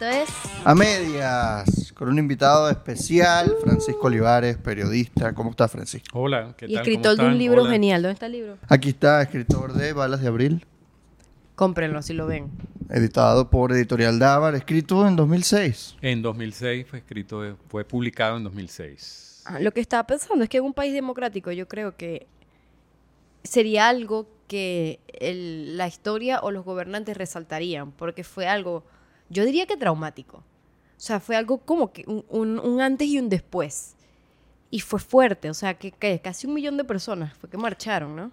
Esto es A medias, con un invitado especial, Francisco Olivares, periodista. ¿Cómo está, Francisco? Hola, ¿qué tal? y ¿Cómo escritor de un libro Hola. genial. ¿Dónde está el libro? Aquí está, escritor de Balas de Abril, Cómprenlo si lo ven. editado por Editorial Dávar, escrito en 2006. En 2006 fue escrito, fue publicado en 2006. Ah, Lo que estaba pensando es que en un país democrático yo creo que sería algo que el- la historia o los gobernantes resaltarían, porque fue algo, yo diría que traumático. O sea, fue algo como que un, un- un antes y un después. Y fue fuerte, o sea, que, que casi un millón de personas fue que marcharon, ¿no?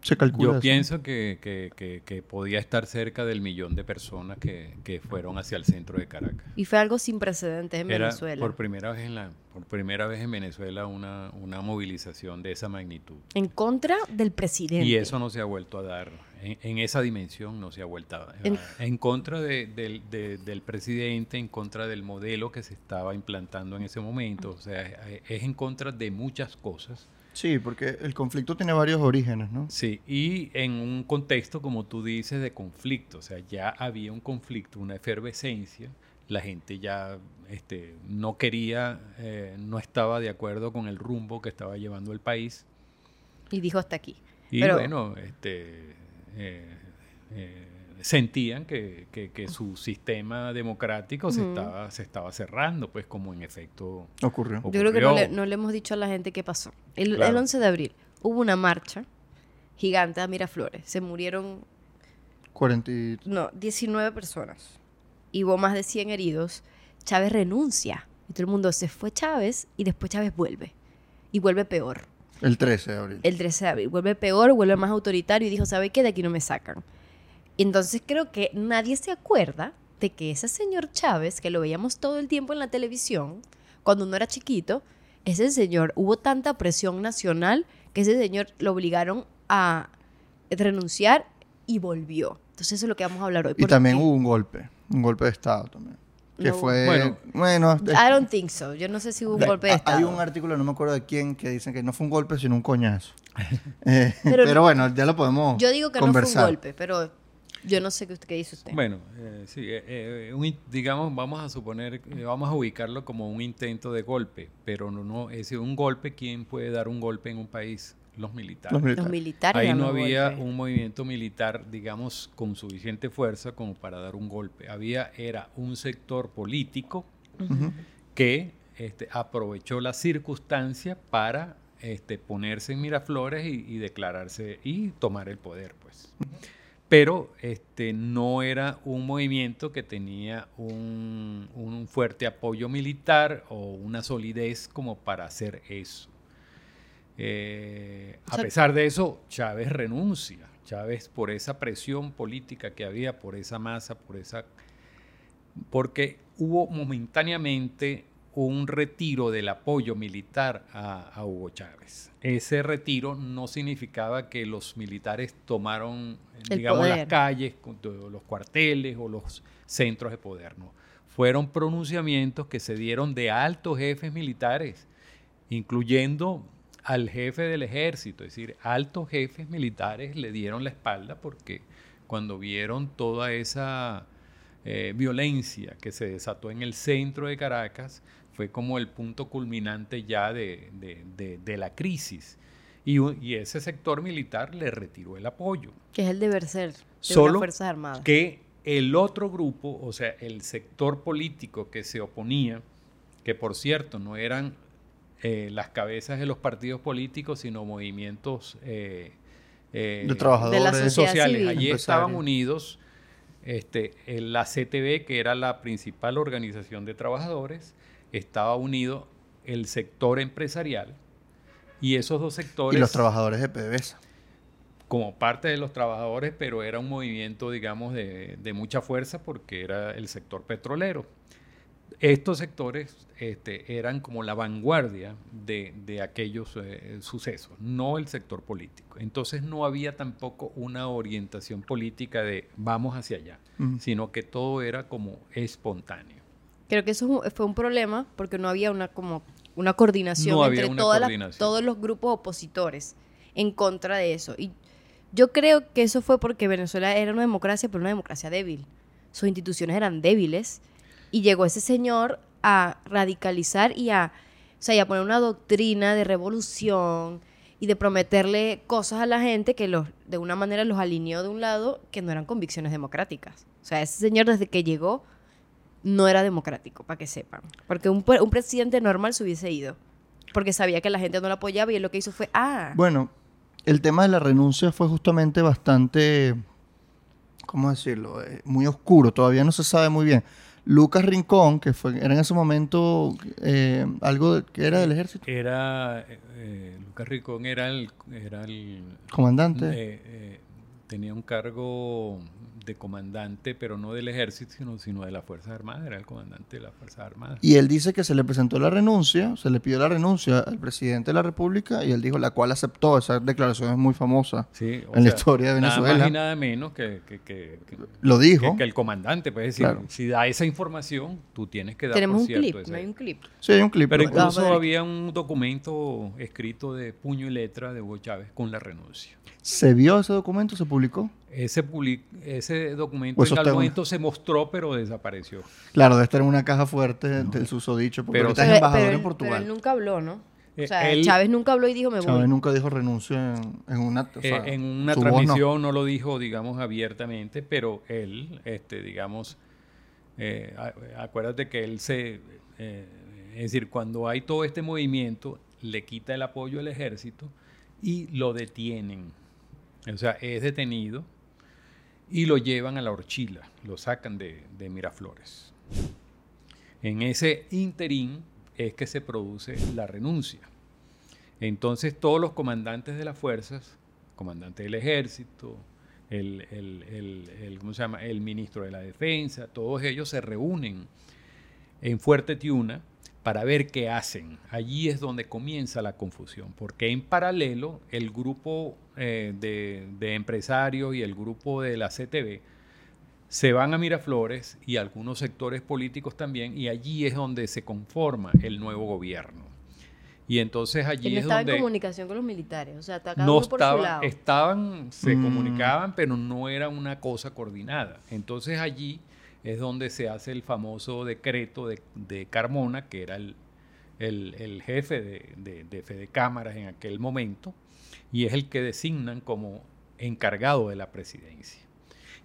Se calcula. Yo eso. pienso que, que- que- que podía estar cerca del millón de personas que, que fueron hacia el centro de Caracas. Y fue algo sin precedentes en Era Venezuela. por primera vez en la, por primera vez en Venezuela una, una movilización de esa magnitud. En contra del presidente. Y eso no se ha vuelto a dar. En, en esa dimensión no se ha vuelto. En- En, contra de- del, de- del presidente, en contra del modelo que se estaba implantando en ese momento. O sea, es, es en contra de muchas cosas. Sí, porque el conflicto tiene varios orígenes, ¿no? Sí, y en un contexto, como tú dices, de conflicto. O sea, ya había un conflicto, una efervescencia. La gente ya este, no quería, eh, no estaba de acuerdo con el rumbo que estaba llevando el país. Y dijo hasta aquí. Y Pero- bueno, este, eh, eh, sentían que, que- que su sistema democrático se, estaba, se estaba cerrando, pues como en efecto Ocurrió. ocurrió. Yo creo que no le, no le hemos dicho a la gente qué pasó. El, el Claro. 11 de abril hubo una marcha gigante a Miraflores. Se murieron, 40 y- no, 19 personas. Y hubo más de 100 heridos. Chávez renuncia. Y todo el mundo se fue Chávez y después Chávez vuelve. Y vuelve peor. El 13 de abril. El 13 de abril. Vuelve peor, vuelve más autoritario y dijo, ¿sabe qué? De aquí no me sacan. Entonces creo que nadie se acuerda de que ese señor Chávez, que lo veíamos todo el tiempo en la televisión, cuando uno era chiquito, ese señor, hubo tanta presión nacional que ese señor lo obligaron a renunciar y volvió. Entonces eso es lo que vamos a hablar hoy. Y también hubo un golpe, un golpe de Estado también. Que No. fue, Bueno. I don't think so. Yo no sé si hubo un golpe de Estado. Hay un artículo, no me acuerdo de quién, que dicen que no fue un golpe, sino un coñazo. Eh, pero, Pero- bueno, ya lo podemos Yo digo que conversar. no fue un golpe, pero yo no sé qué, usted- qué dice usted. Bueno, eh, sí, eh, eh, un in- digamos, vamos a suponer, eh, vamos a ubicarlo como un intento de golpe, pero no, no es decir, un golpe, ¿quién puede dar un golpe en un país? Los militares. Los Los militares. militares Ahí no había golpes. un movimiento militar, digamos, con suficiente fuerza como para dar un golpe. Había, era un sector político que este, aprovechó la circunstancia para este, ponerse en Miraflores y, y declararse y tomar el poder, pues. Pero este, no era un movimiento que tenía un, un fuerte apoyo militar o una solidez como para hacer eso. Eh, a pesar de eso, Chávez renuncia. Chávez, por esa presión política que había, por esa masa, por esa porque hubo momentáneamente un retiro del apoyo militar a, a Hugo Chávez. Ese retiro no significaba que los militares tomaron, El digamos, poder. las calles, los cuarteles o los centros de poder. No. Fueron pronunciamientos que se dieron de altos jefes militares, incluyendo al jefe del ejército, es decir, altos jefes militares le dieron la espalda porque cuando vieron toda esa eh, violencia que se desató en el centro de Caracas, fue como el punto culminante ya de, de- de- de la crisis. Y, y ese sector militar le retiró el apoyo. Que es el deber ser de Solo las Fuerzas Armadas. Que el otro grupo, o sea, el sector político que se oponía, que por cierto no eran eh, las cabezas de los partidos políticos, sino movimientos eh, eh, De trabajadores. De sociales. civil. Allí estaban unidos este, el- la CTV, que era la principal organización de trabajadores, estaba unido el sector empresarial y esos dos sectores Y los trabajadores de PDVSA. como parte de los trabajadores, pero era un movimiento, digamos, de, de mucha fuerza porque era el sector petrolero. Estos sectores este, eran como la vanguardia de, de aquellos eh, sucesos, no el sector político. Entonces no había tampoco una orientación política de vamos hacia allá, sino que todo era como espontáneo. Creo que eso fue un problema porque no había una como una coordinación No había entre una todas las- coordinación. todos los grupos opositores en contra de eso. Y yo creo que eso fue porque Venezuela era una democracia, pero una democracia débil. Sus instituciones eran débiles Y llegó ese señor a radicalizar y a, o sea, a poner una doctrina de revolución y de prometerle cosas a la gente que los, de una manera los alineó de un lado que no eran convicciones democráticas. O sea, ese señor desde que llegó no era democrático, para que sepan. Porque un, un presidente normal se hubiese ido. Porque sabía que la gente no lo apoyaba y él lo que hizo fue, ah, Bueno, el tema de la renuncia fue justamente bastante, ¿cómo decirlo? Eh, muy oscuro, todavía no se sabe muy bien. Lucas Rincón, que fue, era en ese momento eh, algo de- que era del ejército, Era, eh, Lucas Ricón era el, era el comandante. eh, eh, tenía un cargo de comandante, pero no del ejército, sino, sino de las Fuerzas Armadas, era el comandante de las Fuerzas Armadas. Y él dice que se le presentó la renuncia, se le pidió la renuncia al presidente de la República y él dijo, la cual aceptó. Esa declaración es muy famosa Sí, o en la historia de Nada Venezuela. más y nada menos que, que, que- que- Lo dijo. que- que el comandante. Pues es decir, Claro. si da esa información, tú tienes que dar tenemos por un cierto clip, ese- no hay un clip. Sí, hay un clip. Pero incluso había un documento escrito de puño y letra de Hugo Chávez con la renuncia. ¿Se vio ese documento? ¿Se publicó? Ese, public- ese documento Pues en algún está- momento se mostró, pero desapareció. Claro, debe estar en una caja fuerte del susodicho, porque Pero- ahorita es Pero- embajador pero en Portugal. Pero él nunca habló, ¿no? Eh, o sea, él- Chávez nunca habló y dijo, me voy. Chávez nunca dijo renuncia en, en una... o sea, Eh, en una voz no. transmisión no. lo dijo, digamos, abiertamente, pero él, este, digamos, eh, acuérdate que él se, eh, es decir, cuando hay todo este movimiento, le quita el apoyo al ejército y lo detienen. O sea, es detenido y lo llevan a la horchila, lo sacan de, de Miraflores. En ese interín es que se produce la renuncia. Entonces todos los comandantes de las fuerzas, comandante del ejército, el, el- el- ¿cómo se llama? el ministro de la defensa, todos ellos se reúnen en Fuerte Tiuna para ver qué hacen. Allí es donde comienza la confusión, porque en paralelo el grupo eh, de, de empresarios y el grupo de la CTV se van a Miraflores y algunos sectores políticos también, y allí es donde se conforma el nuevo gobierno. Y entonces allí Él no es estaba donde en comunicación con los militares. O sea, está cada no uno por su estaban, lado. estaban, se Mm. comunicaban, pero no era una cosa coordinada. Entonces allí es donde se hace el famoso decreto de, de Carmona, que era el, el- el jefe de, de, de Fede Cámaras en aquel momento, y es el que designan como encargado de la presidencia.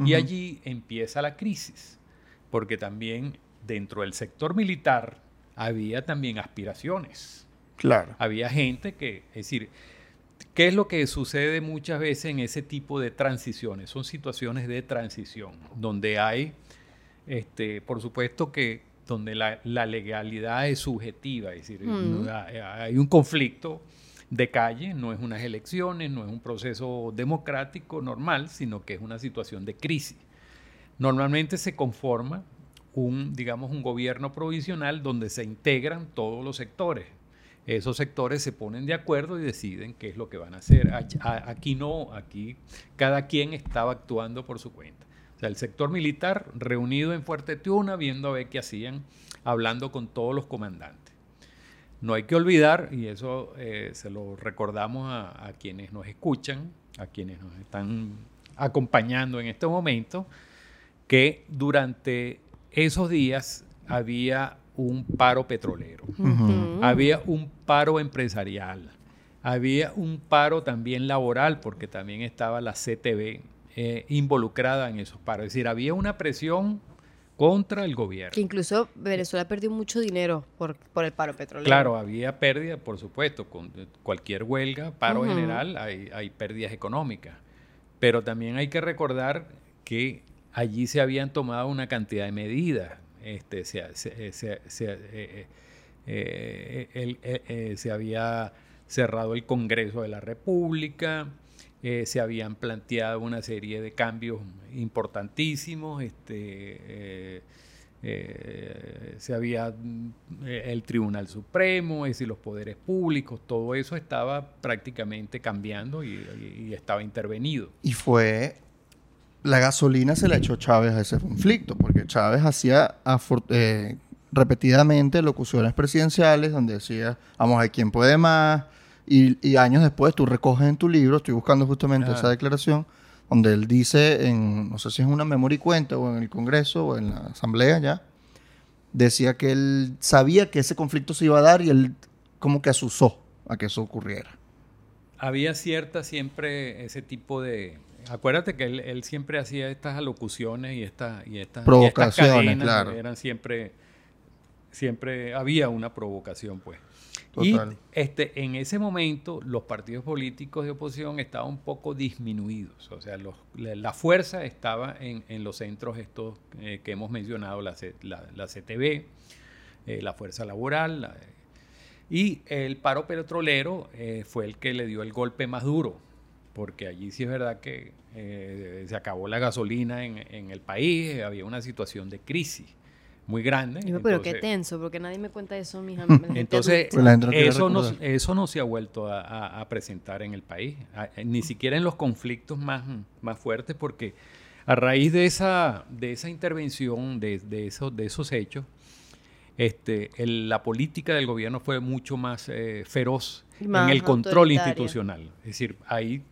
Y allí empieza la crisis, porque también dentro del sector militar había también aspiraciones. Claro. Había gente que, es decir, ¿qué es lo que sucede muchas veces en ese tipo de transiciones? Son situaciones de transición, donde hay, este, por supuesto que donde la, la legalidad es subjetiva, es decir, Mm. hay- un conflicto de calle, no es unas elecciones, no es un proceso democrático normal, sino que es una situación de crisis. Normalmente se conforma un, digamos, un gobierno provisional donde se integran todos los sectores. Esos sectores se ponen de acuerdo y deciden qué es lo que van a hacer. Aquí no, aquí cada quien estaba actuando por su cuenta. O sea, el sector militar reunido en Fuerte Tiuna, viendo a ver qué hacían, hablando con todos los comandantes. No hay que olvidar, y eso eh, se lo recordamos a, a quienes nos escuchan, a quienes nos están acompañando en este momento, que durante esos días había un paro petrolero, había un paro empresarial, había un paro también laboral, porque también estaba la CTV eh, involucrada en esos paros. Es decir, había una presión contra el gobierno. Que incluso Venezuela perdió mucho dinero por, por el paro petrolero. Claro, había pérdida, por supuesto, con cualquier huelga, paro general, hay, hay pérdidas económicas. Pero también hay que recordar que allí se habían tomado una cantidad de medidas. Este, se, se- se- se- eh, eh, el- había cerrado el Congreso de la República, eh, se habían planteado una serie de cambios importantísimos, este, eh, eh, se había el Tribunal Supremo, es decir, los poderes públicos, todo eso estaba prácticamente cambiando y, estaba intervenido. Y fue. La gasolina se la echó Chávez a ese conflicto, porque Chávez hacía repetidamente locuciones presidenciales donde decía, vamos a ver quién puede más. Y, y años después tú recoges en tu libro, estoy buscando justamente Ah. esa declaración, donde él dice, en, no sé si es una memoria y cuenta o en el Congreso o en la Asamblea ya, decía que él sabía que ese conflicto se iba a dar y él como que asusó a que eso ocurriera. Había cierta siempre ese tipo de... Acuérdate que él, él siempre hacía estas alocuciones y, esta, y, estas, y estas Provocaciones, cadenas, claro. Eran siempre... Siempre había una provocación, pues. Total. Y este, en ese momento los partidos políticos de oposición estaban un poco disminuidos. O sea, los- la, la fuerza estaba en, en los centros estos eh, que hemos mencionado, la, C- la, la CTV, eh, la fuerza laboral. la- y el paro petrolero eh, fue el que le dio el golpe más duro, porque allí sí es verdad que eh, se acabó la gasolina en, en el país, había una situación de crisis muy grande. Yo, pero qué tenso, porque nadie me cuenta eso, la gente entonces. Pues eso, no, eso no se ha vuelto a, a- a presentar en el país, a- ni siquiera en los conflictos más, más fuertes, porque a raíz de esa, de esa intervención, de, de esos, de esos hechos, este, el- la política del gobierno fue mucho más eh, feroz más en el control institucional. Es decir, ahí,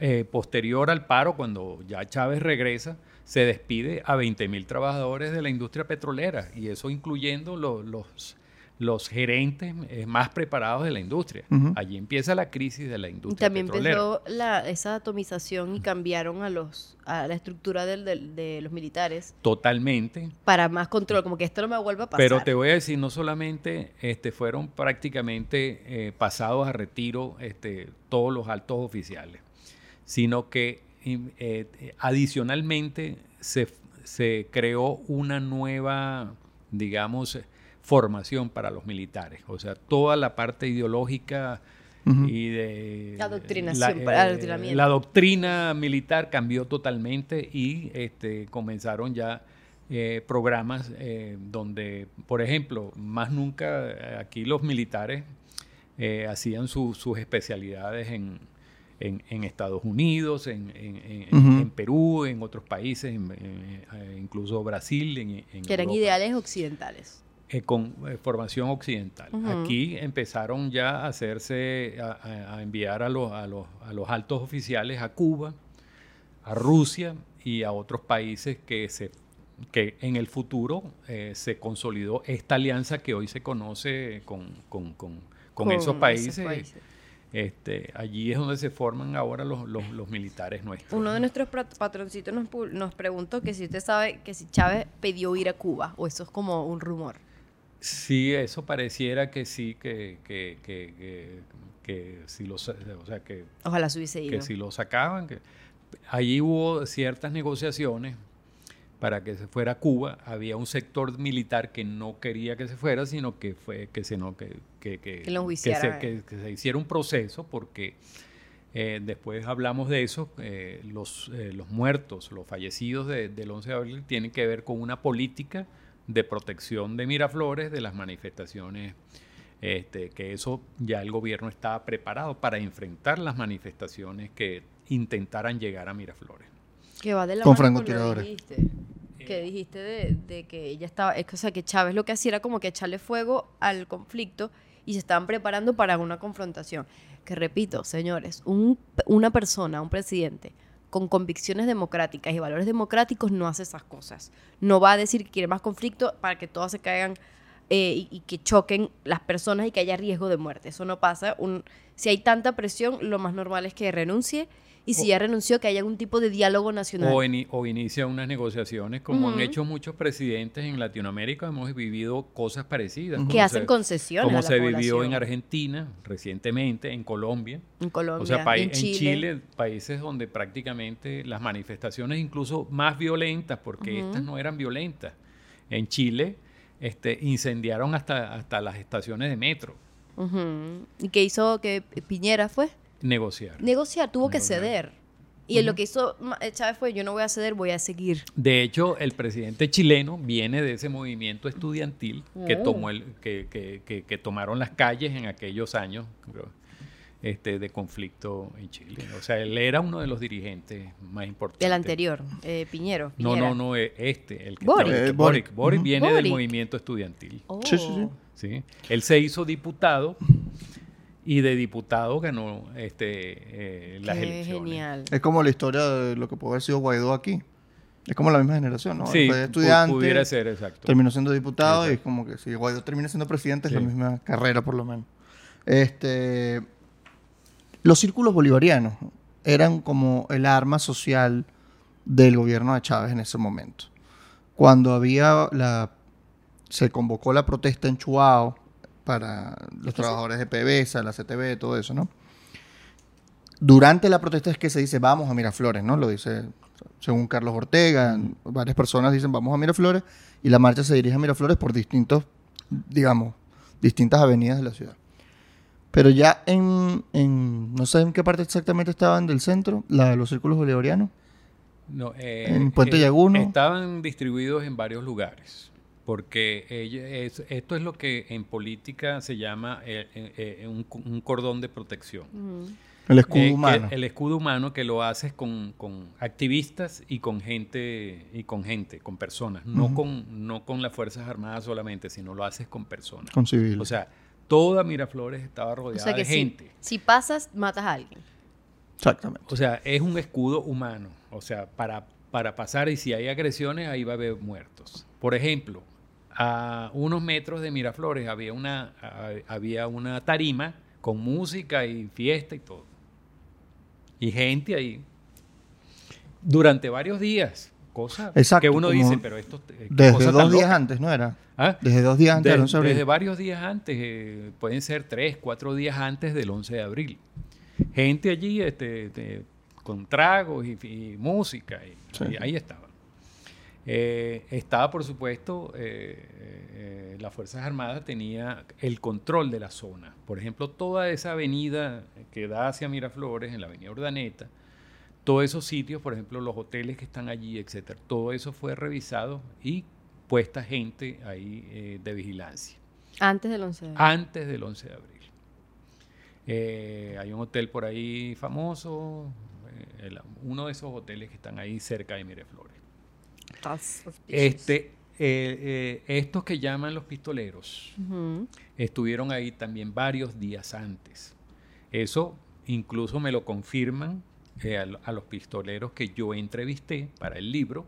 eh, posterior al paro, cuando ya Chávez regresa, se despide a 20 mil trabajadores de la industria petrolera, y eso incluyendo lo- los, los gerentes eh, más preparados de la industria. Allí empieza la crisis de la industria también petrolera. empezó la, esa atomización y cambiaron a los a la estructura del- del- de los militares Totalmente. para más control, como que esto no me vuelva a pasar. Pero te voy a decir, no solamente este, fueron prácticamente eh, pasados a retiro este, todos los altos oficiales, sino que eh, adicionalmente se, se creó una nueva, digamos, formación para los militares. O sea, toda la parte ideológica y de Adoctrinación, la, para- eh, adoctrinamiento. la doctrina militar cambió totalmente y este, comenzaron ya eh, programas eh, donde, por ejemplo, más nunca aquí los militares eh, hacían su- sus especialidades en, en- en Estados Unidos, en, en- en- Ujú. en Perú, en otros países, en- en- eh, incluso Brasil, en, en que eran Europa ideales occidentales. eh, con eh, formación occidental. Aquí empezaron ya a hacerse, a, a- a enviar a los, a, los, a los altos oficiales a Cuba, a Rusia y a otros países que, se, que en el futuro eh, se consolidó esta alianza que hoy se conoce con, con- con- con esos países. Este, allí es donde se forman ahora los, los- los militares nuestros. Uno de nuestros pat- patroncitos nos, nos preguntó que si usted sabe que si Chávez pidió ir a Cuba, o eso es como un rumor. Sí, eso pareciera que sí, que, que, que, que, que si lo, o sea, que, Ojalá se hubiese ido. que si lo sacaban. Que, allí hubo ciertas negociaciones para que se fuera a Cuba. Había un sector militar que no quería que se fuera, sino que fue que se no que, que, que, Que lo se hiciera un proceso porque eh, después hablamos de eso, eh, los, eh, los muertos, los fallecidos de- del 11 de abril tienen que ver con una política de protección de Miraflores de las manifestaciones, este, que eso ya el gobierno estaba preparado para enfrentar las manifestaciones que intentaran llegar a Miraflores. Que va de la Con francotiradores. dijiste. Que dijiste de, de que ella estaba, es que, o sea, que Chávez lo que hacía era como que echarle fuego al conflicto y se estaban preparando para una confrontación. Que repito, señores, un- una persona, un presidente con convicciones democráticas y valores democráticos no hace esas cosas. No va a decir que quiere más conflicto para que todas se caigan eh, y, y que choquen las personas y que haya riesgo de muerte. Eso no pasa. Un, si hay tanta presión, lo más normal es que renuncie y si O- ya renunció, que haya algún tipo de diálogo nacional. O, ini- o inicia unas negociaciones, como han hecho muchos presidentes en Latinoamérica, hemos vivido cosas parecidas. Que hacen se- concesiones Como a la se vivió en Argentina recientemente, en Colombia. En Colombia, O sea, en en Chile. Chile. países donde prácticamente las manifestaciones incluso más violentas, porque estas no eran violentas. En Chile este, incendiaron hasta, hasta las estaciones de metro. ¿Y qué hizo que Piñera fue? Negociar. Negociar, tuvo que ceder. Y lo que hizo Ma- eh, Chávez fue, yo no voy a ceder, voy a seguir. De hecho, el presidente chileno viene de ese movimiento estudiantil que, Oh. tomó el, que, que- que- que tomaron las calles en aquellos años creo, este, de conflicto en Chile. O sea, él era uno de los dirigentes más importantes. El anterior, eh, Piñero. No, Piñera. no, no, eh, este, el que Boric. estaba- Eh, Boric. Boric. Viene Boric. del movimiento estudiantil. Oh. Sí, sí, sí. ¿sí? Él se hizo diputado y de diputado ganó este, eh, las Qué elecciones. genial. Es como la historia de lo que puede haber sido Guaidó aquí. Es como la misma generación, ¿no? Sí, Fue estudiante, pudiera ser, exacto. terminó siendo diputado y es como que si Guaidó termina siendo presidente es la misma carrera por lo menos. Este, los círculos bolivarianos eran como el arma social del gobierno de Chávez en ese momento. Cuando había la se convocó la protesta en Chuao para los trabajadores de PDVSA, la CTV, todo eso, ¿no? Durante la protesta es que se dice vamos a Miraflores, ¿no? Lo dice según Carlos Ortega, varias personas dicen vamos a Miraflores y la marcha se dirige a Miraflores por distintos, digamos, distintas avenidas de la ciudad. Pero ya en, en no sé en qué parte exactamente estaban del centro, la de los círculos bolivarianos. No, eh, En Puente eh, Llaguno. Estaban distribuidos en varios lugares, porque es- esto es lo que en política se llama eh, eh, eh, un, un cordón de protección. El escudo Eh, humano. el escudo humano que lo haces con, con activistas y con gente, y con gente, con personas, no, con, no con las Fuerzas Armadas solamente, sino lo haces con personas. con civiles. O sea, toda Miraflores estaba O rodeada sea que de si, gente. si pasas, matas a alguien. Exactamente. O sea, es un escudo humano. O sea, para, para pasar y si hay agresiones, ahí va a haber muertos. Por ejemplo, a unos metros de Miraflores había una, a- había una tarima con música y fiesta y todo. Y gente ahí. Durante varios días. Cosa Exacto, que uno dice, pero esto Desde cosa dos tan días loca. antes, ¿no era? ¿Ah? Desde dos días antes De- del 11 de abril. Desde varios días antes, eh, pueden ser tres, cuatro días antes del 11 de abril. Gente allí este, este, con tragos y, y música, y, Sí. y ahí estaba. Eh, estaba, por supuesto, eh, eh, las Fuerzas Armadas tenía el control de la zona. Por ejemplo, toda esa avenida que da hacia Miraflores, en la avenida Urdaneta, todos esos sitios, por ejemplo, los hoteles que están allí, etcétera, todo eso fue revisado y puesta gente ahí de vigilancia Antes del 11 de abril. antes del 11 de abril. Eh, hay un hotel por ahí famoso, eh, el- uno de esos hoteles que están ahí cerca de Miraflores. Este, eh, eh, estos que llaman los pistoleros estuvieron ahí también varios días antes. Eso incluso me lo confirman eh, a, lo- a los pistoleros que yo entrevisté para el libro,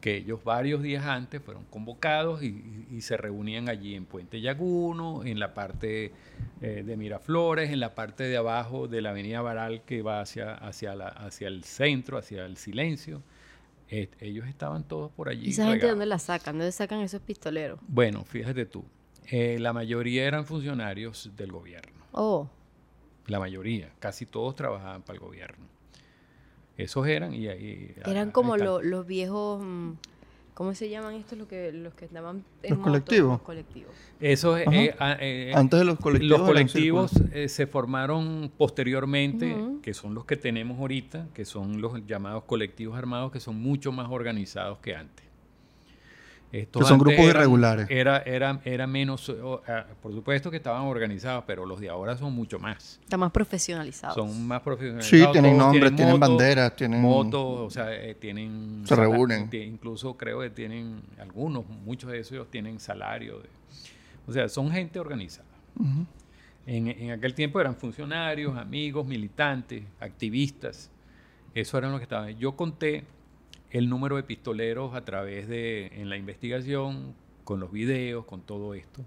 que ellos varios días antes fueron convocados y, se reunían allí en Puente Llaguno, en la parte de Miraflores, en la parte de abajo de la avenida Baral que va hacia, hacia, la, hacia el centro, hacia el silencio. Eh, ellos estaban todos por allí. ¿Y esa gente dónde la sacan? ¿De dónde sacan esos pistoleros? Bueno, fíjate tú, eh, la mayoría eran funcionarios del gobierno, Oh, la mayoría, casi todos trabajaban para el gobierno. Esos eran y ahí... eran como lo- los viejos... ¿Cómo se llaman estos? Los que, los que andaban en Los moto, colectivos. Los colectivos. Eh, ah, eh, Antes de los colectivos. los colectivos eh, se formaron posteriormente, que son los que tenemos ahorita, que son los llamados colectivos armados, que son mucho más organizados que antes. Estos Que son grupos eran- irregulares. Era, era, era menos, oh, ah, por supuesto que estaban organizados, pero los de ahora son mucho más. Están más profesionalizados. Son más profesionales. Sí, tienen nombres, tienen banderas, tienen- Motos, o sea, eh, tienen... Se reúnen. Incluso creo que tienen, algunos, muchos de esos tienen salario. de- o sea, son gente organizada. Ujú. En, en aquel tiempo eran funcionarios, amigos, militantes, activistas. Eso eran los que estaban. Yo conté el número de pistoleros a través de, en la investigación, con los videos, con todo esto.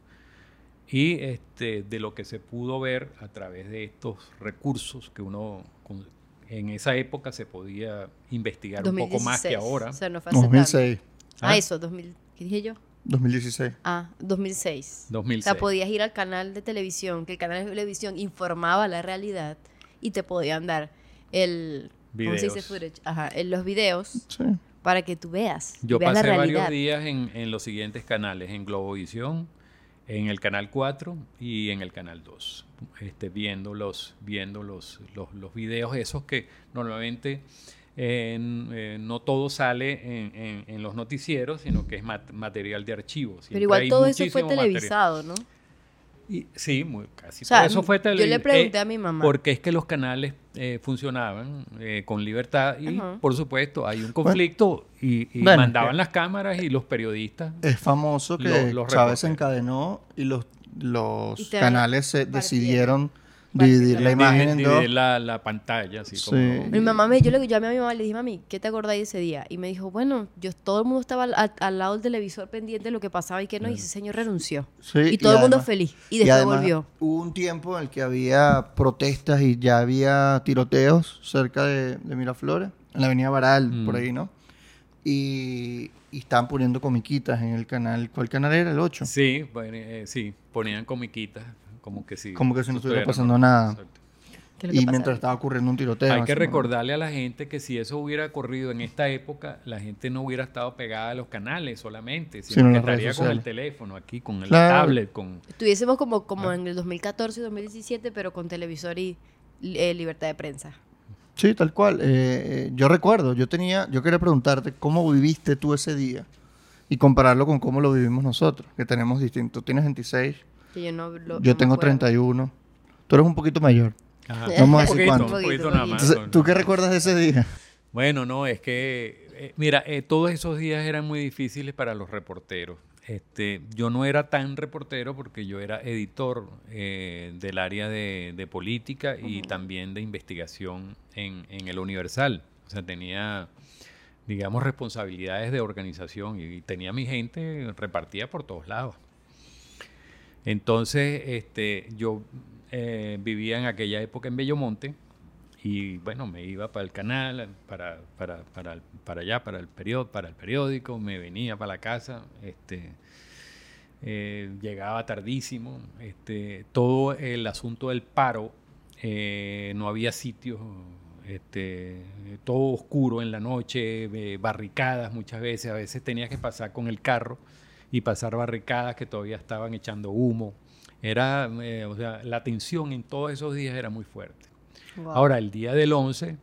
Y este, de lo que se pudo ver a través de estos recursos que uno, con- en esa época se podía investigar un poco más que 2016. ahora. O sea, no fue hace tanto. 2006. Ah, ¿Ah? eso, 2000, ¿qué dije yo? 2016. Ah, 2006. 2006. O sea, podías ir al canal de televisión, que el canal de televisión informaba la realidad y te podían dar el... ¿Cómo se dice footage? Ajá, en los videos Sí. para que tú veas. Yo veas pasé la varios días en, en los siguientes canales, en Globovisión, en el canal 4 y en el canal 2, este, viendo, los, viendo los, los, los videos esos que normalmente eh, eh, no todo sale en, en- en los noticieros, sino que es mat- material de archivo. Pero igual hay todo eso fue material. televisado, ¿no? Y- sí, muy, casi O sea, eso fue yo le pregunté eh, a mi mamá. Porque es que los canales eh, funcionaban eh, con libertad y, Ajá. por supuesto, hay un conflicto y, y Bueno, mandaban eh, las cámaras y los periodistas Es famoso que Los- los Chávez se encadenó y los, los Y canales se partieron. decidieron Dividir la imagen en dos. dividir la, la pantalla, así Sí. como... Mi mamá me, yo le yo a mi mamá le dije, mami, ¿qué te acordáis de ese día? Y me dijo, bueno, yo todo el mundo estaba al, al- al lado del televisor pendiente de lo que pasaba y que no, y ese señor renunció. Sí, y todo el mundo además- feliz. Y después además volvió. Hubo un tiempo en el que había protestas y ya había tiroteos cerca de, de Miraflores, en la avenida Baral, Mm. por ahí, ¿no? Y, y estaban poniendo comiquitas en el canal. ¿Cuál canal era? El 8. Sí, bueno, eh, sí, ponían comiquitas, como que sí. Como que si no estuviera pasando nada. Exacto. ¿Qué es lo que Y mientras ahí? estaba ocurriendo un tiroteo. Hay que recordarle a la gente que si eso hubiera ocurrido en esta época, la gente no hubiera estado pegada a los canales solamente, sino Sino que estaría con el teléfono aquí, con el Claro. tablet, con... Estuviésemos como, como en el 2014 y 2017, pero con televisor y eh, libertad de prensa. Sí, tal cual. Eh, eh, yo recuerdo, yo tenía, yo quería preguntarte cómo viviste tú ese día y compararlo con cómo lo vivimos nosotros, que tenemos distintos. Tú tienes 26, Que yo no lo- yo no tengo acuerdo. 31. Tú eres un poquito mayor. Ajá. Vamos a Un decir poquito, cuánto. un poquito Poquito, nada más. poquito. Entonces, ¿Tú qué recuerdas de ese día? Bueno, no, es que, eh, mira, eh, todos esos días eran muy difíciles para los reporteros. Este, yo no era tan reportero porque yo era editor eh, del área de, de política y también de investigación en, en el Universal. O sea, tenía, digamos, responsabilidades de organización y, tenía mi gente repartida por todos lados. Entonces, este, yo eh, vivía en aquella época en Bellomonte y bueno, me iba para el canal, para, para, para, allá, para el, periódico, para el periódico, me venía para la casa, este, eh, llegaba tardísimo, este, todo el asunto del paro, eh, no había sitios, este, todo oscuro en la noche, barricadas muchas veces, a veces tenía que pasar con el carro y pasar barricadas que todavía estaban echando humo. Era, eh, o sea, la tensión en todos esos días era muy fuerte. Wow. Ahora, el día del 11,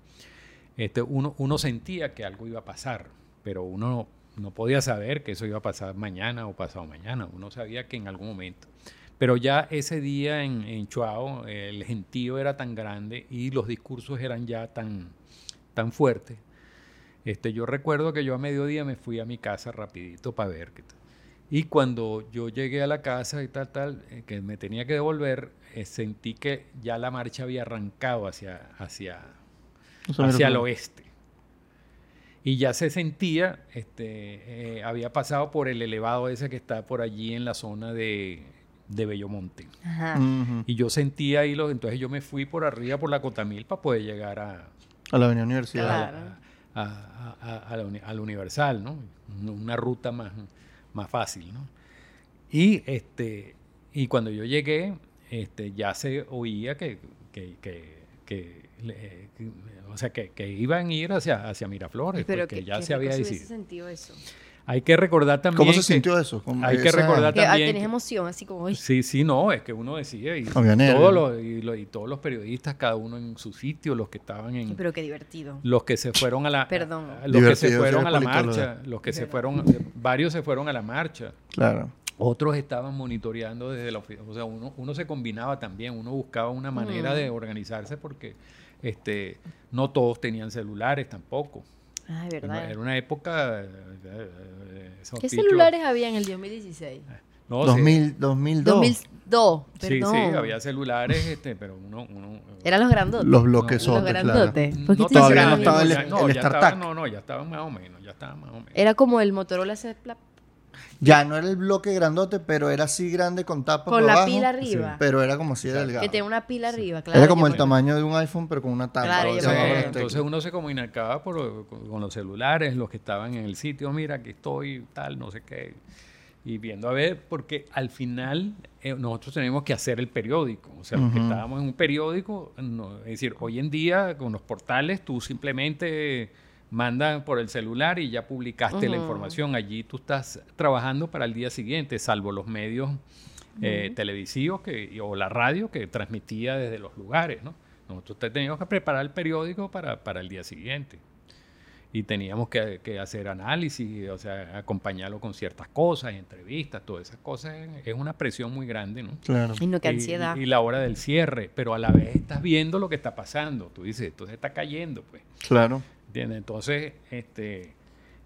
este, uno, uno sentía que algo iba a pasar, pero uno no podía saber que eso iba a pasar mañana o pasado mañana. Uno sabía que en algún momento. Pero ya ese día en, en Chuao, el gentío era tan grande y los discursos eran ya tan, tan fuertes. Este, yo recuerdo que yo a mediodía me fui a mi casa rapidito para ver qué tal. Y cuando yo llegué a la casa y tal, tal, eh, que me tenía que devolver, eh, sentí que ya la marcha había arrancado hacia, hacia, hacia el oeste. Y ya se sentía, este, eh, había pasado por el elevado ese que está por allí en la zona de, de Bellomonte. Ajá. Y yo sentía ahí los, entonces yo me fui por arriba por la Cotamil para poder llegar a, A la Avenida Universidad. Claro. a, a- a- a la uni- al Universal, ¿no? Una- Una ruta más, más fácil, ¿no? Y, este, y cuando yo llegué, este, ya se oía que, que, que- que, le- que- o sea, que, que iban a ir hacia, hacia Miraflores, Pero porque que, ya se había decidido. sentido eso. Hay que recordar también ¿Cómo se que- sintió eso? Como hay que esa- recordar Que ah, también tenés que- emoción, así como, "Uy, Sí, sí, no, es que uno decía, y, todos los, y, lo- y todos los periodistas, cada uno en su sitio, los que estaban en, pero qué divertido. los que se fueron a la Perdón. los que se fueron a la marcha, los que se fueron varios se fueron a la marcha. Claro. Otros estaban monitoreando desde la oficina, o sea, uno, uno se combinaba también, uno buscaba una manera Mm. de organizarse porque este no todos tenían celulares tampoco. Ay, Era verdad. era una época eh, eh, ¿Qué celulares había en el 2016? No, sí, 2000, 2002. 2002, sí, perdón. sí, había celulares, este, pero uno, uno Eran los grandotes. Los bloques No, los sotes, claro. grandotes. no Todavía no estaba el- ya- el no, ya No, no, ya estaban más o menos, ya estaban más o menos. Era como el Motorola ese Ya no era el bloque grandote, pero era así grande con tapa con por la abajo, pila arriba. Pero era como así de delgado. Que tenía una pila arriba, claro. era como el tamaño de un iPhone, pero con una tapa. Claro, las entonces uno se comunicaba por, con, con los celulares, los que estaban en el sitio, mira, aquí estoy, tal, no sé qué. Y viendo a ver, porque al final eh, nosotros tenemos que hacer el periódico. O sea, los que estábamos en un periódico, no, es decir, hoy en día con los portales tú simplemente mandas por el celular y ya publicaste la información. Allí tú estás trabajando para el día siguiente, salvo los medios eh, televisivos que, o la radio que transmitía desde los lugares, ¿no? Nosotros te- teníamos que preparar el periódico para, para el día siguiente. Y teníamos que, que hacer análisis, o sea, acompañarlo con ciertas cosas, entrevistas, todas esas cosas. Es una presión muy grande, ¿no? Claro. Ay, no, qué Y- ansiedad. Y, y la hora del cierre, pero a la vez estás viendo lo que está pasando. Tú dices, esto se está cayendo, pues. Claro. ¿Entiendes? Entonces, este,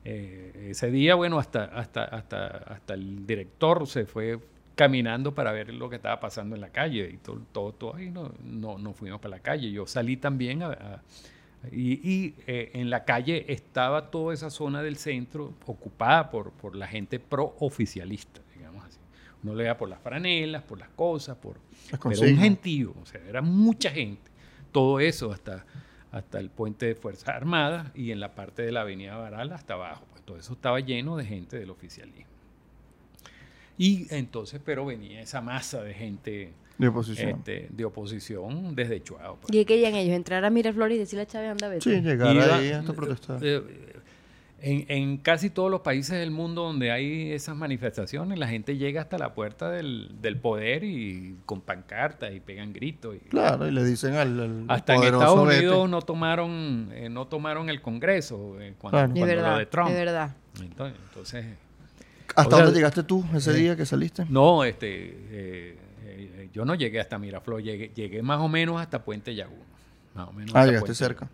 eh, ese día, bueno, hasta, hasta, hasta, hasta el director se fue caminando para ver lo que estaba pasando en la calle y todo, todo, todo ahí no, no, no fuimos para la calle. Yo salí también a- a- y, y, eh, en la calle estaba toda esa zona del centro ocupada por, por la gente pro-oficialista, digamos así. Uno le da por las franelas, por las cosas, por... Las Pero un gentío, o sea, era mucha gente. Todo eso hasta, hasta el puente de Fuerzas Armadas y en la parte de la Avenida Baral hasta abajo. Pues todo eso estaba lleno de gente del oficialismo. Y entonces, pero venía esa masa de gente De oposición. este, de oposición desde Chuao. pues. ¿Y qué querían ellos? ¿Entrar a Miraflores y decirle a Chávez anda vete? Sí, llegar Iba- ahí hasta protestar. eh, En, en casi todos los países del mundo donde hay esas manifestaciones, la gente llega hasta la puerta del, del poder y con pancartas y pegan gritos. y- Claro, y le dicen al, al Hasta en Estados vete. Unidos no tomaron, eh, no tomaron el Congreso eh, cuando, Claro. De cuando verdad, lo de Trump. de verdad. Entonces, entonces, ¿Hasta O sea, dónde llegaste tú ese eh, día que saliste? no, este, eh, yo no llegué hasta Miraflores, llegué, llegué más o menos hasta Puente Yaguno. Más o menos ah, hasta llegaste Puente cerca.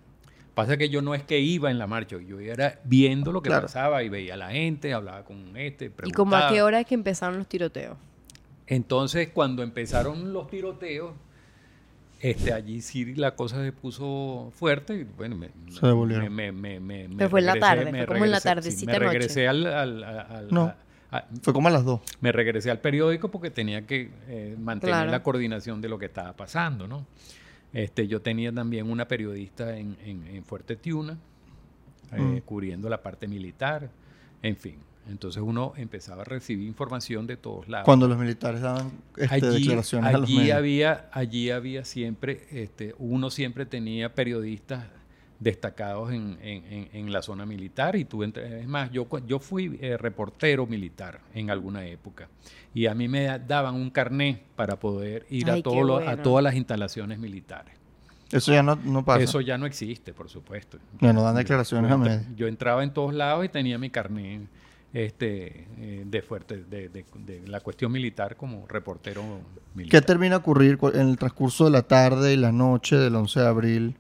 Pasa que yo no es que iba en la marcha, yo era viendo lo que Claro. pasaba y veía a la gente, hablaba con este, ¿Y como a preguntaba. qué hora es que empezaron los tiroteos? Entonces, cuando empezaron los tiroteos, este, allí sí la cosa se puso fuerte. Y, bueno, me, Se devolvieron. me- me- me- me Pero fue en la tarde, fue como en la sí, tardecita noche. regresé al, al- al- No. a- a- Fue como a las dos. me regresé al periódico porque tenía que eh, mantener Claro. la coordinación de lo que estaba pasando, ¿no? Este, yo tenía también una periodista en, en, en Fuerte Tiuna, eh, Mm. cubriendo la parte militar, en fin. Entonces uno empezaba a recibir información de todos lados. Cuando los militares daban este, allí declaraciones a los allí medios. había, allí había siempre, este, uno siempre tenía periodistas destacados en, en- en- en la zona militar y tú entre- es más yo yo fui eh, reportero militar en alguna época y a mí me da- daban un carné para poder ir Ay, a qué todos los- a todas las instalaciones militares. Eso ya no, no pasa. eso ya no existe por supuesto. Ya no dan declaraciones yo, a medios. yo entraba en todos lados y tenía mi carné este eh, de fuerte de, de- de la cuestión militar como reportero ¿Qué militar termina de ocurrir cu- en el transcurso de la tarde y la noche del 11 de abril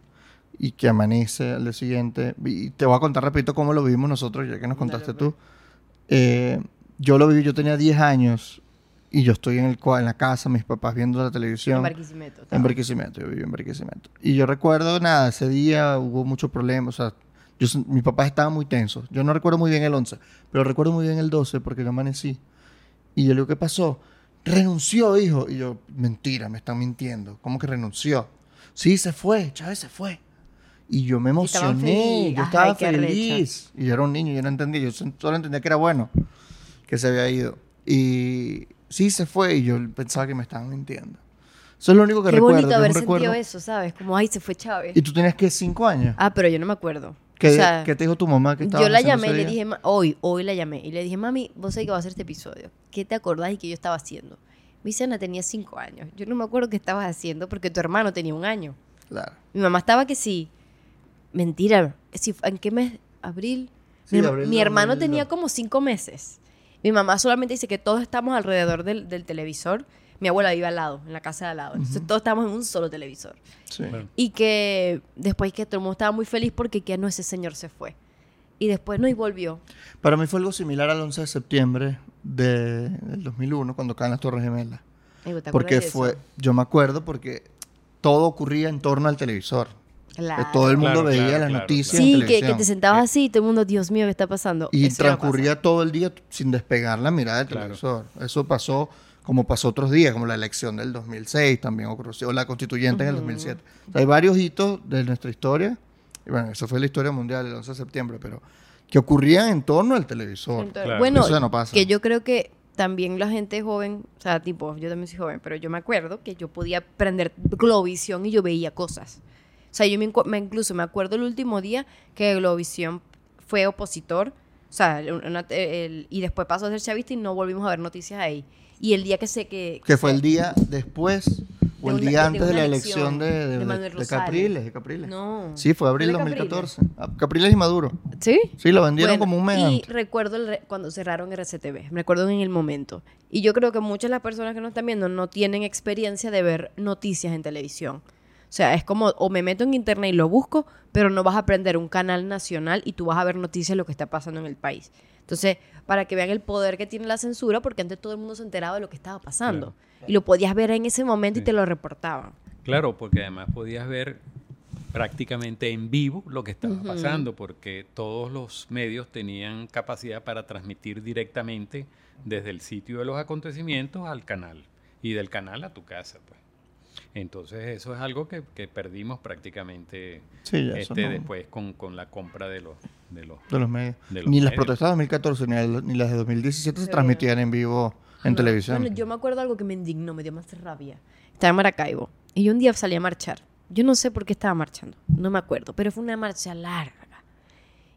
y que amanece al día siguiente? Y te voy a contar, repito, cómo lo vivimos nosotros, ya que nos contaste Dale, tú. Eh, yo lo viví, yo tenía 10 años y yo estoy en, el, en la casa, mis papás viendo la televisión. En Barquisimeto. En estaba. Barquisimeto, yo viví en Barquisimeto. Y yo recuerdo, nada, ese día hubo muchos problemas, o sea, yo, mis papás estaban muy tensos. Yo no recuerdo muy bien el 11, pero recuerdo muy bien el 12 porque yo amanecí. Y yo le digo, ¿qué pasó? Renunció, hijo. Y yo, mentira, me están mintiendo. ¿Cómo que renunció? Sí, se fue, Chávez se fue. Y yo me emocioné, yo estaba qué feliz. Y yo era un niño, yo no entendía, yo solo entendía que era bueno, que se había ido. Y sí, se fue y yo pensaba que me estaban mintiendo. Eso es lo único que Qué recuerdo. bonito es un haber recuerdo. sentido eso, ¿sabes? Como, ay, se fue Chávez. ¿Y tú tenías que cinco años? Ah, pero yo no me acuerdo. ¿Qué, o sea, qué te dijo tu mamá que estaba yo la llamé y le dije, "Ma- hoy, hoy la llamé. Y le dije, mami, vos sabés que va a hacer este episodio. ¿Qué te acordás y qué yo estaba haciendo? Mi Ana tenía cinco años. Yo no me acuerdo qué estabas haciendo porque tu hermano tenía un año. Claro. Mi mamá estaba que sí. Mentira. Si- ¿En qué mes? ¿Abril? Sí, mi, abril mi hermano 2002. tenía como cinco meses. Mi mamá solamente dice que todos estamos alrededor del, del televisor. Mi abuela vive al lado, en la casa de al lado. Entonces todos estamos en un solo televisor. Sí. Bueno, Y que después que todo el mundo estaba muy feliz porque que no ese señor se fue. Y después no y volvió. Para mí fue algo similar al 11 de septiembre de, del 2001, cuando caen las Torres Gemelas. Ay, ¿te acuerdas Porque de eso? fue, yo me acuerdo porque todo ocurría en torno al televisor. Claro. Eh, Todo el mundo Claro, veía claro, las claro, noticias en Sí, que, te sentabas así y todo el mundo, Dios mío, ¿qué está pasando? Y Eso transcurría todo el día sin despegar la mirada del Claro. televisor. Eso pasó como pasó otros días, como la elección del 2006 también ocurrió, o la constituyente en el 2007. O sea, hay varios hitos de nuestra historia, y bueno, eso fue la historia mundial el 11 de septiembre, pero que ocurrían en torno al televisor. Entonces. Bueno, Eso ya no pasa. que yo creo que también la gente joven, o sea, tipo, yo también soy joven, pero yo me acuerdo que yo podía prender Globovisión y yo veía cosas. O sea, yo me, me- incluso me acuerdo el último día que Globovisión fue opositor, o sea, una- el- y después pasó a ser chavista y no volvimos a ver noticias ahí. Y el día que sé que... que fue el día después o el día antes de, la elección elección de, de, de. Capriles, de Capriles. No. Sí, fue abril ¿Fue de 2014. A- Capriles y Maduro. ¿Sí? Sí, lo vendieron Bueno, como un mes Y antes. recuerdo el re- cuando cerraron RCTV, me acuerdo en el momento. Y yo creo que muchas de las personas que nos están viendo no tienen experiencia de ver noticias en televisión. O sea, es como, o me meto en internet y lo busco, pero no vas a aprender un canal nacional y tú vas a ver noticias de lo que está pasando en el país. Entonces, para que vean el poder que tiene la censura, porque antes todo el mundo se enteraba de lo que estaba pasando. Y lo podías ver en ese momento y te lo reportaban. Claro, porque además podías ver prácticamente en vivo lo que estaba pasando, porque todos los medios tenían capacidad para transmitir directamente desde el sitio de los acontecimientos al canal y del canal a tu casa. Pues. Entonces eso es algo que, que perdimos prácticamente Sí, ya, eso este, no- después con, con la compra de los... De los de los medios. de los ni las protestas de 2014 ni, el- ni las de 2017 se Sí. transmitían en vivo en No, televisión. Bueno, yo me acuerdo algo que me indignó, me dio más rabia. Estaba en Maracaibo y yo un día salí a marchar. Yo no sé por qué estaba marchando, no me acuerdo, pero fue una marcha larga.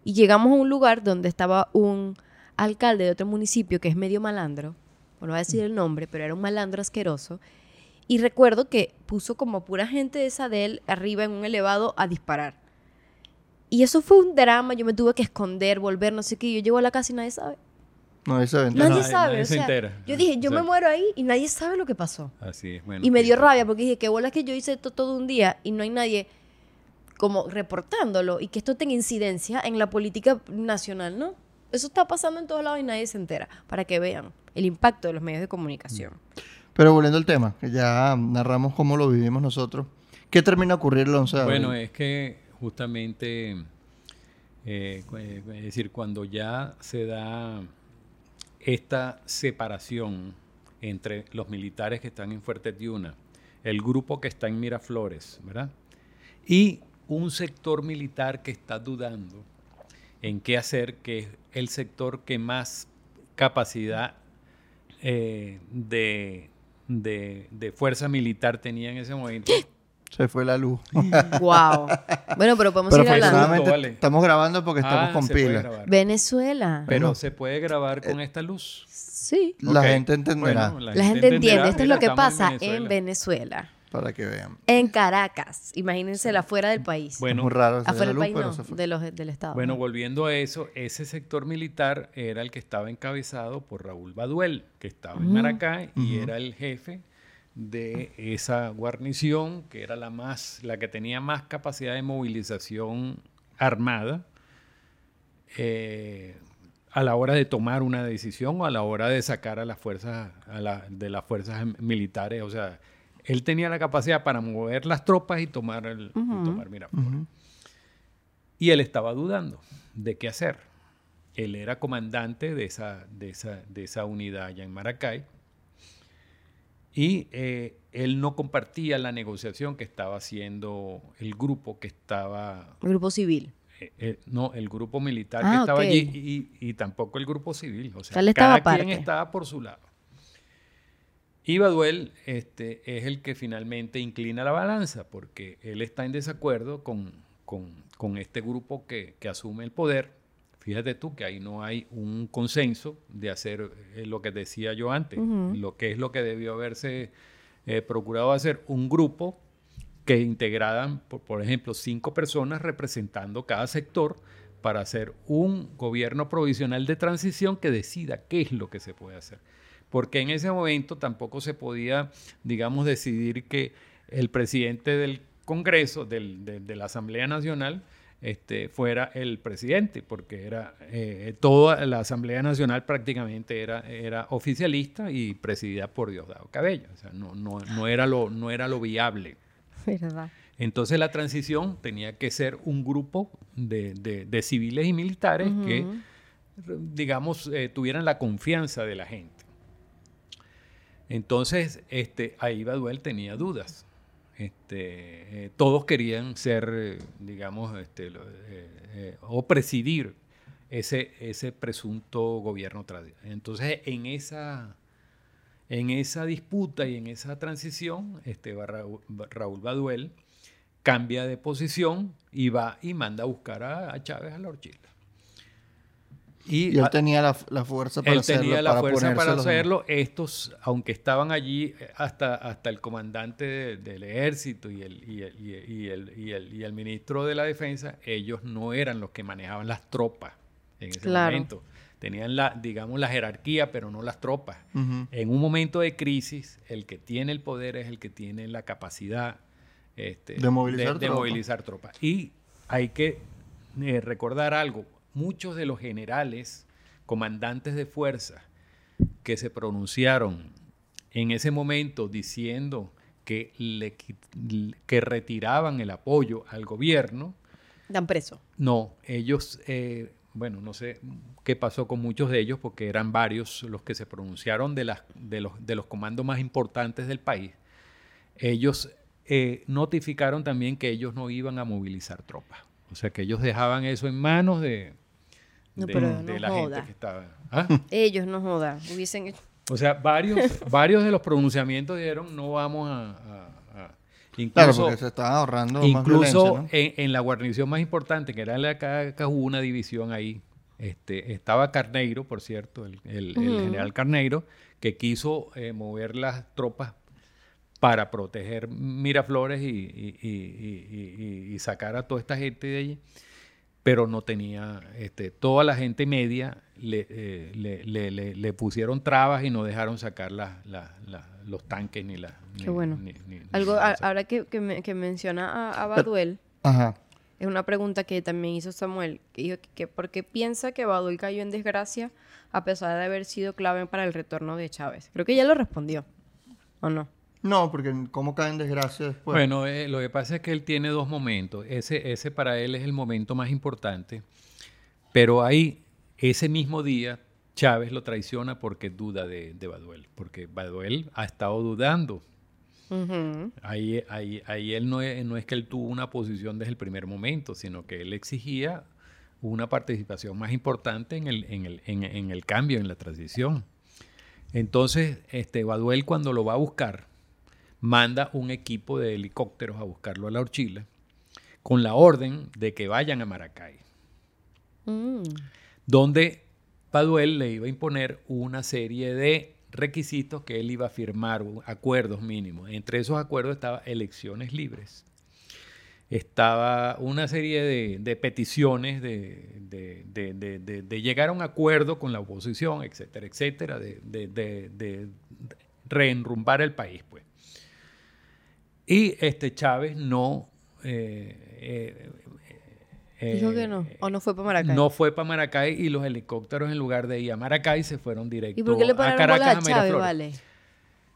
Y llegamos a un lugar donde estaba un alcalde de otro municipio que es medio malandro, no voy a decir el nombre, pero era un malandro asqueroso. Y recuerdo que puso como pura gente de esa de él arriba en un elevado a disparar. Y eso fue un drama, yo me tuve que esconder, volver, no sé qué. y Yo llego a la casa y nadie sabe. Nadie Nadie- sabe. nadie o se sea, entera. Yo dije, yo me muero ahí y nadie sabe lo que pasó. Así es, bueno. y me sí. dio rabia porque dije, qué bola que yo hice esto todo un día y no hay nadie como reportándolo y que esto tenga incidencia en la política nacional, ¿no? Eso está pasando en todos lados y nadie se entera, para que vean el impacto de los medios de comunicación. Pero volviendo al tema, que ya narramos cómo lo vivimos nosotros. ¿Qué termina ocurrir el 11 de abril? Bueno, es que justamente, eh, eh, es decir, cuando ya se da esta separación entre los militares que están en Fuerte Tiuna, el grupo que está en Miraflores, ¿verdad? Y un sector militar que está dudando en qué hacer, que es el sector que más capacidad eh, de, de- de fuerza militar tenía en ese momento. Se fue la luz. wow. Bueno, pero podemos Pero ir hablando. Vale. estamos grabando porque estamos Ah, con pila. Venezuela. Pero Bueno. se puede grabar con esta luz. Sí. La gente entenderá Bueno, La gente entiende. Esto es lo que pasa en Venezuela. Venezuela. Para que vean. En Caracas. Imagínense la fuera del país. es Bueno, muy raro. Afuera del país pero no, se fue. de los, del Estado. Bueno, ¿no? volviendo a eso, ese sector militar era el que estaba encabezado por Raúl Baduel, que estaba en Maracay y era el jefe de esa guarnición, que era la más, la que tenía más capacidad de movilización armada eh, a la hora de tomar una decisión o a la hora de sacar a las fuerzas a la- de las fuerzas militares. O sea, él tenía la capacidad para mover las tropas y tomar el y Ujú. tomar Miraflores. Y él estaba dudando de qué hacer. Él era comandante de esa, de esa, de esa unidad allá en Maracay. Y eh, él no compartía la negociación que estaba haciendo el grupo que estaba, El grupo civil. eh, eh, no, el grupo militar Ah, que estaba ok. allí y, y tampoco el grupo civil. O sea, sea, él estaba cada quien estaba por su lado. Y Baduel este, es el que finalmente inclina la balanza, porque él está en desacuerdo con, con- con este grupo que, que asume el poder. Fíjate tú que ahí no hay un consenso de hacer eh, lo que decía yo antes, lo que es lo que debió haberse eh, procurado hacer, un grupo que integraran, por, por ejemplo, cinco personas representando cada sector para hacer un gobierno provisional de transición que decida qué es lo que se puede hacer. Porque en ese momento tampoco se podía, digamos, decidir que el presidente del Congreso, del- de, de la Asamblea Nacional, este, fuera el presidente, porque era eh, toda la Asamblea Nacional prácticamente era, era oficialista y presidida por Diosdado Cabello. O sea, no, no, no, era lo, no era lo viable. ¿Verdad? Entonces la transición tenía que ser un grupo de, de- de civiles y militares que, digamos, eh, tuvieran la confianza de la gente. Entonces, este, ahí Baduel tenía dudas. Este, eh, todos querían ser, eh, digamos, este, lo- eh, o presidir ese, ese presunto gobierno. Entonces, en esa, en esa disputa y en esa transición, este, Raúl, Baduel cambia de posición y va y manda a buscar a, a Chávez a la horchila. Y él a- tenía la, la fuerza para él hacerlo. tenía la para fuerza para hacerlo. Estos, aunque estaban allí, eh, hasta, hasta el comandante de- del ejército y el, y, el, y el- y el- y el- y el ministro de la defensa, ellos no eran los que manejaban las tropas en ese Claro. momento. Tenían la, digamos, la jerarquía, pero no las tropas. En un momento de crisis, el que tiene el poder es el que tiene la capacidad este, De movilizar de tropas. movilizar tropas. Y hay que eh, recordar algo, muchos de los generales, comandantes de fuerza, que se pronunciaron en ese momento diciendo que, le, que retiraban el apoyo al gobierno, Dan preso. no, ellos, eh, bueno, no sé qué pasó con muchos de ellos, porque eran varios los que se pronunciaron de, las, de, los, de los comandos más importantes del país. Ellos eh, notificaron también que ellos no iban a movilizar tropas. O sea, que ellos dejaban eso en manos de, No, de- pero de no la joda. gente que estaba. ¿Ah? Ellos no jodan. Hubiesen hecho. O sea, varios, varios de los pronunciamientos dijeron no vamos a... a- a-". Claro, Incluso, porque se estaban ahorrando más incluso violencia, ¿no? en, en la guarnición más importante, que era la ca- ca- hubo una división ahí, este, estaba Carneiro, por cierto, el, el- general Carneiro, que quiso eh, mover las tropas para proteger Miraflores y, y- y- y- y- y sacar a toda esta gente de allí, pero no tenía, este, toda la gente media le, eh, le- le- le- le pusieron trabas y no dejaron sacar las- los tanques ni las... Qué ni- bueno. ni- ni- ni- Algo, ni- a- ahora que, que, me- que menciona a, a Baduel, Ajá. es una pregunta que también hizo Samuel, que dijo que, que por qué piensa que Baduel cayó en desgracia a pesar de haber sido clave para el retorno de Chávez. Creo que ya lo respondió, ¿o no? No, porque ¿cómo cae en desgracia después? Bueno, eh, lo que pasa es que él tiene dos momentos. Ese, ese para él es el momento más importante. Pero ahí, ese mismo día, Chávez lo traiciona porque duda de, de Baduel. Porque Baduel ha estado dudando. Ujú. Ahí, ahí, ahí él no es, no es que él tuvo una posición desde el primer momento, sino que él exigía una participación más importante en el, en el, en- en el cambio, en la transición. Entonces, este, Baduel cuando lo va a buscar, manda un equipo de helicópteros a buscarlo a la horchila con la orden de que vayan a Maracay, Mm. donde Baduel le iba a imponer una serie de requisitos que él iba a firmar, acuerdos mínimos. Entre esos acuerdos estaba elecciones libres. Estaba una serie de, de peticiones de, de- llegar a un acuerdo con la oposición, etcétera, etcétera, de reenrumbar el país, pues. Y este Chávez no... eh, eh, eh, Dijo que no, o no fue para Maracay. no fue para Maracay y los helicópteros en lugar de ir a Maracay se fueron directo ¿Y por qué le a Caracas, a a Chávez, vale?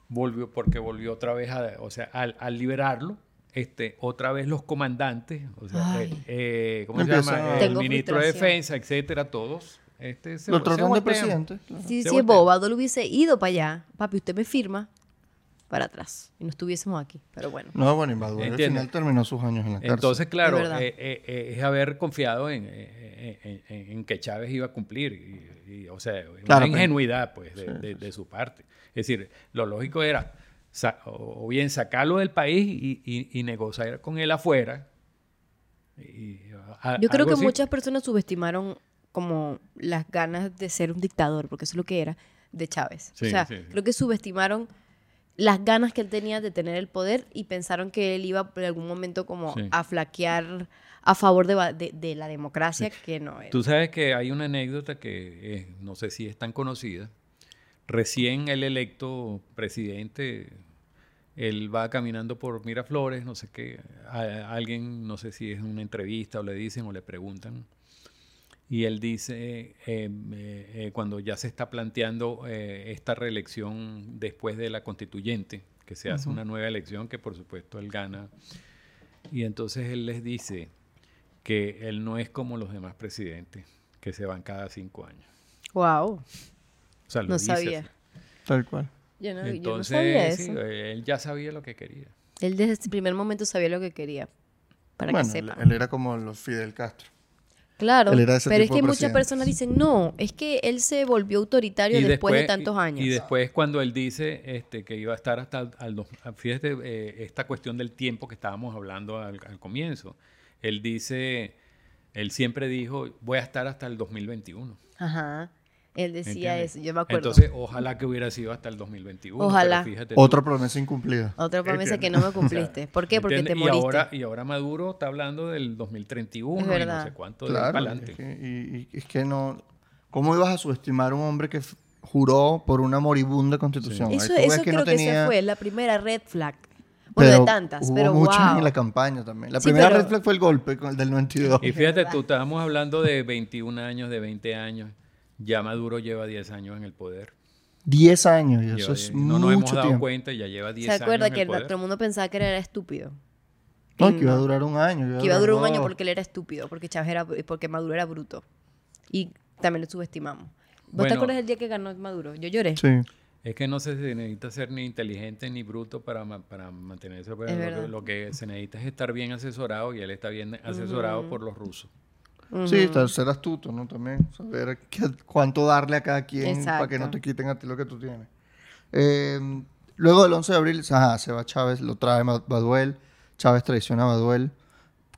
Volvió porque volvió otra vez a, o sea, al, al liberarlo, este, otra vez los comandantes, o sea, eh, ¿cómo se llama? El Tengo ministro de. Defensa, etcétera, todos, este, se, Lo se tratan de presidente. claro. Si, Se si es voltea. boba, Baduel hubiese ido para allá, papi, usted me firma para atrás y no estuviésemos aquí. Pero bueno. No, bueno, al final terminó sus años en la cárcel. Entonces, claro, Es eh, eh, eh, es haber confiado en, en- en que Chávez iba a cumplir. Y, y, o sea, Claro, una ingenuidad, pues, de, de- de su parte. Es decir, lo lógico era o bien sacarlo del país y, y- y negociar con él afuera. Y, a- Yo creo que así. muchas personas subestimaron como las ganas de ser un dictador, porque eso es lo que era, de Chávez. Sí, o sea, sí, sí. creo que subestimaron las ganas que él tenía de tener el poder y pensaron que él iba en algún momento como Sí. a flaquear a favor de, de- de la democracia, que no era. Tú sabes que hay una anécdota que eh, no sé si es tan conocida. Recién el electo presidente, él va caminando por Miraflores, no sé qué, a- alguien, no sé si es una entrevista o le dicen o le preguntan, y él dice, eh, eh, eh, cuando ya se está planteando eh, esta reelección después de la constituyente, que se hace una nueva elección, que por supuesto él gana, y entonces él les dice que él no es como los demás presidentes, que se van cada cinco años. Wow, O sea, lo no dice sabía. así. Tal cual. Yo no, yo no Entonces, sí, él ya sabía lo que quería. Él desde el primer momento sabía lo que quería. Para bueno, que él, sepan. él era como los Fidel Castro. Claro, él era ese pero es que de muchas personas dicen, no, es que él se volvió autoritario después, de tantos años. Y después cuando él dice este, que iba a estar hasta el- al... dos- Fíjate, eh, esta cuestión del tiempo que estábamos hablando al, al comienzo. Él dice, él siempre dijo, voy a estar hasta el 2021. Ajá, él decía ¿entiendes? eso, yo me acuerdo. Entonces, ojalá que hubiera sido hasta el 2021. Ojalá. pero fíjate tú. Otra promesa incumplida. Otra promesa que ¿Entiendes? no me cumpliste. ¿Por qué? Porque te moriste. Y ahora, y ahora Maduro está hablando del 2031 Es y no sé cuánto de Claro. para y adelante. es que- y, y es que no. ¿Cómo ibas a subestimar a un hombre que juró por una moribunda constitución? Ahí Eso, eso que creo no que tenía- esa fue la primera red flag. Bueno, de tantas, hubo pero muchas wow. en la campaña también. La Sí, primera pero- red flag fue el golpe con el del 92. Y fíjate tú, estábamos hablando de 21 años, de 20 años. Ya Maduro lleva 10 años en el poder. 10 años y eso Lleva es 10 no nos hemos mucho dado tiempo. cuenta, ya lleva 10 ¿Se años acuerda en que el poder. todo el mundo pensaba que él era estúpido? No, que iba a durar un año. que iba a durar un año porque él era estúpido, porque Chávez era, porque Maduro era bruto. Y también lo subestimamos. ¿Vos Bueno. te acuerdas del día que ganó Maduro? Yo lloré. Sí. Es que no se necesita ser ni inteligente ni bruto para, ma- para mantenerse. pero Es lo, verdad. que, lo que se necesita es estar bien asesorado y él está bien asesorado por los rusos. Sí, estar- ser astuto, ¿no? También saber qué- cuánto darle a cada quien para que no Exacto. te quiten a ti lo que tú tienes. Eh, luego del 11 de abril, ajá, se va Chávez, lo trae Baduel, Chávez traiciona a Baduel.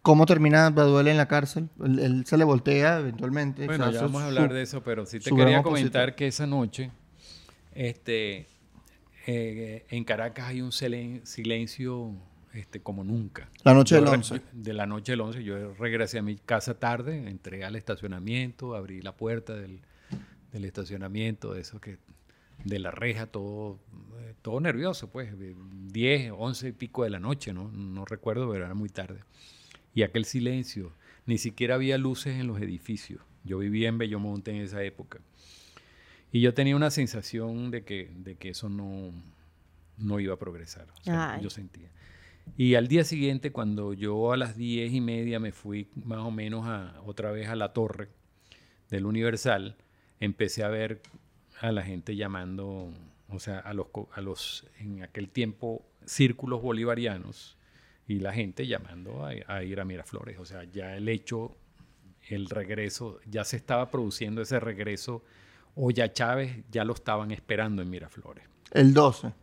¿Cómo termina Baduel en la cárcel? Él, él se le voltea eventualmente. Bueno, o sea, ya vamos a hablar su- de eso, pero sí te quería comentar que esa noche este, eh, en Caracas hay un silen- silencio este, como nunca. La noche Yo del re- 11. De la noche del 11, yo regresé a mi casa tarde, entré al estacionamiento, abrí la puerta del, del estacionamiento, de eso que de la reja, todo, eh, todo nervioso, pues, de 10, 11 y pico de la noche, ¿no? No recuerdo, pero era muy tarde. Y aquel silencio, ni siquiera había luces en los edificios. Yo vivía en Bellomonte en esa época. Y yo tenía una sensación de que, de que eso no, no iba a progresar. O sea, yo sentía. Y al día siguiente, cuando yo a las diez y media me fui más o menos a, otra vez a la torre del Universal, empecé a ver a la gente llamando, o sea, a los, a los en aquel tiempo, círculos bolivarianos y la gente llamando a, a ir a Miraflores. O sea, ya el hecho, el regreso, ya se estaba produciendo ese regreso, o ya Chávez ya lo estaban esperando en Miraflores. El 12.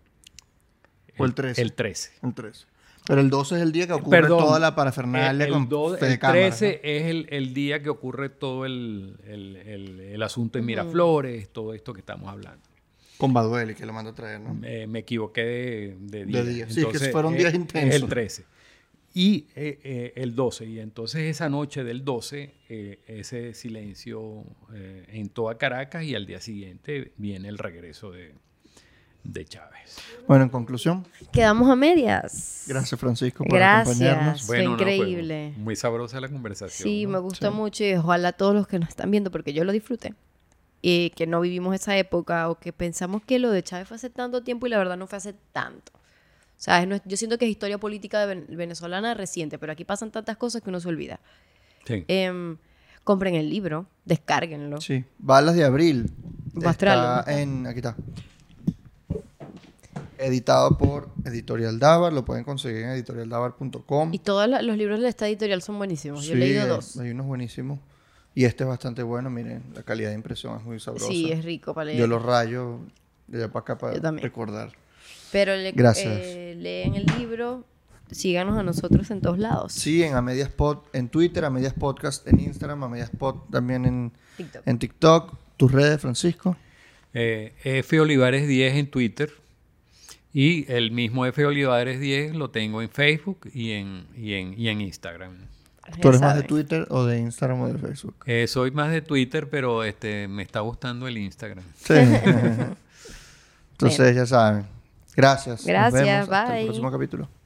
O el 13. El 13. El 13. Pero el 12 es el día que ocurre Perdón, toda la parafernalia el, con el do- fe de el cámaras, 13 es el, el día que ocurre todo el, el- el- el asunto en Miraflores, todo esto que estamos hablando. Con Baduel que lo manda a traer, ¿no? Eh, me equivoqué de, de día. día. Sí, es que fueron días eh, intensos. El 13. Y eh, eh, el 12. Y entonces esa noche del 12, eh, ese silencio eh, en toda Caracas y al día siguiente viene el regreso de, de Chávez. Bueno, en conclusión, Quedamos a medias. gracias Francisco por acompañarnos. Gracias. Fue no, increíble. muy sabrosa la conversación. Sí, ¿no? me gustó mucho y ojalá todos los que nos están viendo, porque yo lo disfruté, y que no vivimos esa época o que pensamos que lo de Chávez fue hace tanto tiempo y la verdad no fue hace tanto. O sea, es yo siento que es historia política de ven- venezolana reciente, pero aquí pasan tantas cosas que uno se olvida. Sí. Em, compren el libro, descárguenlo. Sí, Balas de Abril. Está en, aquí está. Editado por Editorial Davar, lo pueden conseguir en editorialdavar.com. Y todos los libros de esta editorial son buenísimos. Yo he leído dos. Hay unos buenísimos. Y este es bastante bueno, miren, la calidad de impresión es muy sabrosa. Sí, es rico para leer. Yo lo rayo de allá para acá para recordar. Pero le- Gracias. eh, leen el libro, síganos a nosotros en todos lados. Sí, en A Medias Pod en Twitter, A Medias Podcast en Instagram, A Medias Pod también en TikTok. en TikTok. Tus redes, Francisco. Eh, F. Olivares 10 en Twitter. Y el mismo F. Olivares 10 lo tengo en Facebook y en, y en, y en Instagram. ¿Tú eres más de. Twitter o de Instagram o de Facebook? Eh, soy más de Twitter, pero este me está gustando el Instagram. Sí. Entonces, ya saben. Gracias. Nos Gracias, vemos. Hasta el bye. próximo capítulo.